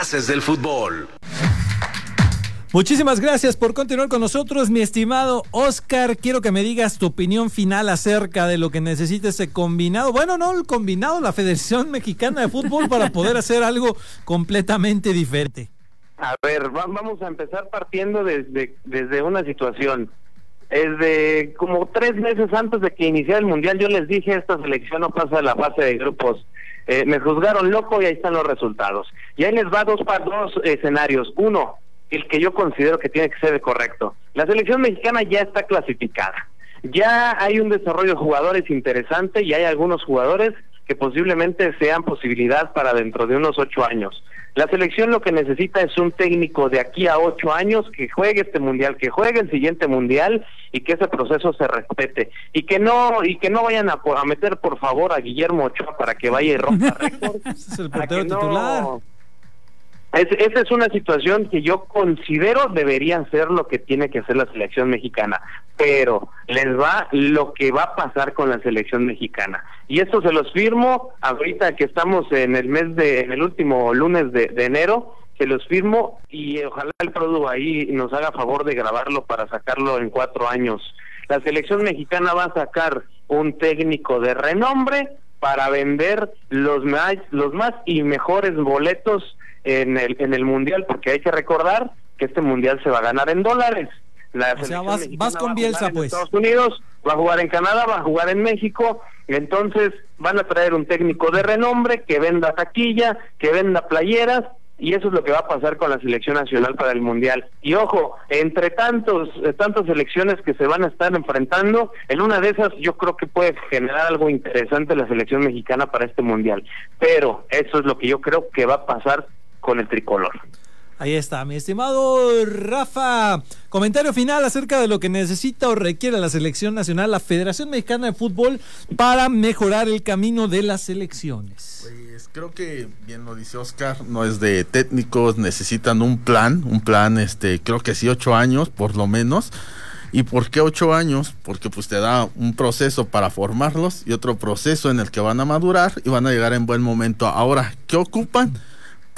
Haces del fútbol. Muchísimas gracias por continuar con nosotros, mi estimado Oscar. Quiero que me digas tu opinión final acerca de lo que necesita ese combinado. Bueno, no el combinado, la Federación Mexicana de Fútbol para poder hacer algo completamente diferente. A ver, vamos a empezar partiendo desde, desde una situación. Desde como tres meses antes de que iniciara el Mundial, yo les dije, esta selección no pasa de la fase de grupos. Eh, me juzgaron loco y ahí están los resultados. Y ahí les va dos, dos escenarios. Uno, el que yo considero que tiene que ser el correcto. La selección mexicana ya está clasificada. Ya hay un desarrollo de jugadores interesante y hay algunos jugadores que posiblemente sean posibilidad para dentro de unos ocho años. La selección lo que necesita es un técnico de aquí a ocho años que juegue este mundial, que juegue el siguiente mundial y que ese proceso se respete y que no y que no vayan a, meter por favor a Guillermo Ochoa para que vaya y rompa récords. es el portero titular. Es, esa es una situación que yo considero debería ser lo que tiene que hacer la selección mexicana, pero les va lo que va a pasar con la selección mexicana. Y esto se los firmo ahorita que estamos en el mes de, en el último lunes de, enero, se los firmo y ojalá el producto ahí nos haga favor de grabarlo para sacarlo en cuatro años. La selección mexicana va a sacar un técnico de renombre para vender los más, los más y mejores boletos en el, en el Mundial, porque hay que recordar que este Mundial se va a ganar en dólares. La o sea, vas, con Bielsa, pues. Estados Unidos, va a jugar en Canadá, va a jugar en México, entonces van a traer un técnico de renombre que venda taquilla, que venda playeras, y eso es lo que va a pasar con la selección nacional para el mundial. Y ojo, entre tantos tantas selecciones que se van a estar enfrentando, en una de esas yo creo que puede generar algo interesante la selección mexicana para este mundial. Pero eso es lo que yo creo que va a pasar con el tricolor. Ahí está, mi estimado Rafa. Comentario final acerca de lo que necesita o requiere la selección nacional, la Federación Mexicana de Fútbol, para mejorar el camino de las selecciones. Creo que bien lo dice Oscar, no es de técnicos, necesitan un plan, un plan, este, creo que sí, ocho años por lo menos. ¿Y por qué ocho años? Porque pues te da un proceso para formarlos y otro proceso en el que van a madurar y van a llegar en buen momento. Ahora, ¿qué ocupan?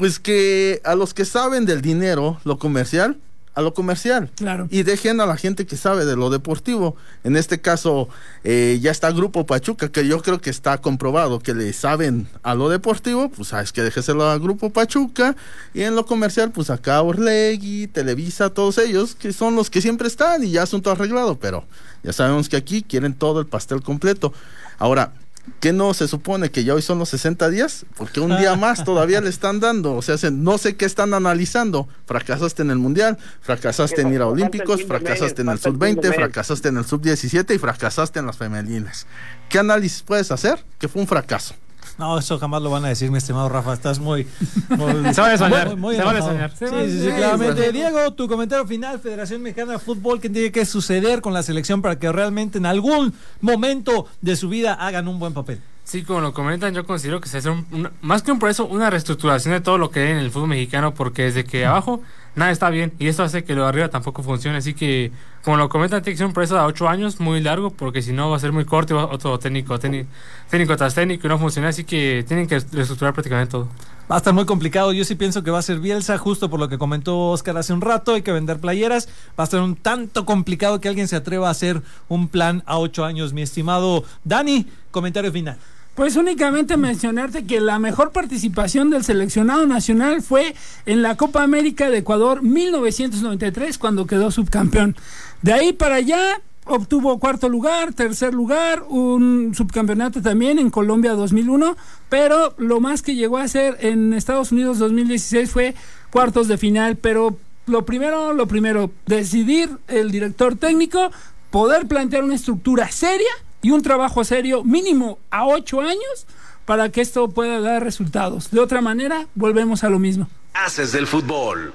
pues que a los que saben del dinero, lo comercial, a lo comercial. Claro. Y dejen a la gente que sabe de lo deportivo. En este caso, eh, ya está Grupo Pachuca, que yo creo que está comprobado que le saben a lo deportivo, pues sabes que déjeselo a Grupo Pachuca. Y en lo comercial, pues acá Orlegui, Televisa, todos ellos, que son los que siempre están y ya asunto arreglado. Pero ya sabemos que aquí quieren todo el pastel completo. Ahora, ¿Qué no se supone que ya hoy son los 60 días? Porque un día más todavía le están dando. O sea, no sé qué están analizando. Fracasaste en el Mundial, fracasaste en ir a Olímpicos, fracasaste en el Sub-20, fracasaste en el Sub-17 y fracasaste en las femeninas. ¿Qué análisis puedes hacer? Que fue un fracaso. No, eso jamás lo van a decir, mi estimado Rafa. Estás muy. se va a soñar. Muy, se va a soñar. Sí, sí, sí, claramente. Diego, tu comentario final: Federación Mexicana de Fútbol, ¿qué tiene que suceder con la selección para que realmente en algún momento de su vida hagan un buen papel? Sí, como lo comentan, yo considero que se hace un, más que un proceso, una reestructuración de todo lo que hay en el fútbol mexicano, porque desde que abajo nada está bien y esto hace que lo de arriba tampoco funcione. Así que, como lo comentan, tiene que ser un proceso de ocho años muy largo, porque si no va a ser muy corto y va otro técnico, técnico, técnico tras técnico y no funciona. Así que tienen que reestructurar prácticamente todo. Va a estar muy complicado. Yo sí pienso que va a ser Bielsa, justo por lo que comentó Oscar hace un rato. Hay que vender playeras. Va a ser un tanto complicado que alguien se atreva a hacer un plan a ocho años. Mi estimado Dani, comentario final. Pues únicamente mencionarte que la mejor participación del seleccionado nacional fue en la Copa América de Ecuador 1993 cuando quedó subcampeón. De ahí para allá obtuvo cuarto lugar, tercer lugar, un subcampeonato también en Colombia 2001, pero lo más que llegó a hacer en Estados Unidos 2016 fue cuartos de final, pero lo primero, lo primero, decidir el director técnico, poder plantear una estructura seria y un trabajo serio mínimo a ocho años para que esto pueda dar resultados. De otra manera, volvemos a lo mismo. Haces del fútbol.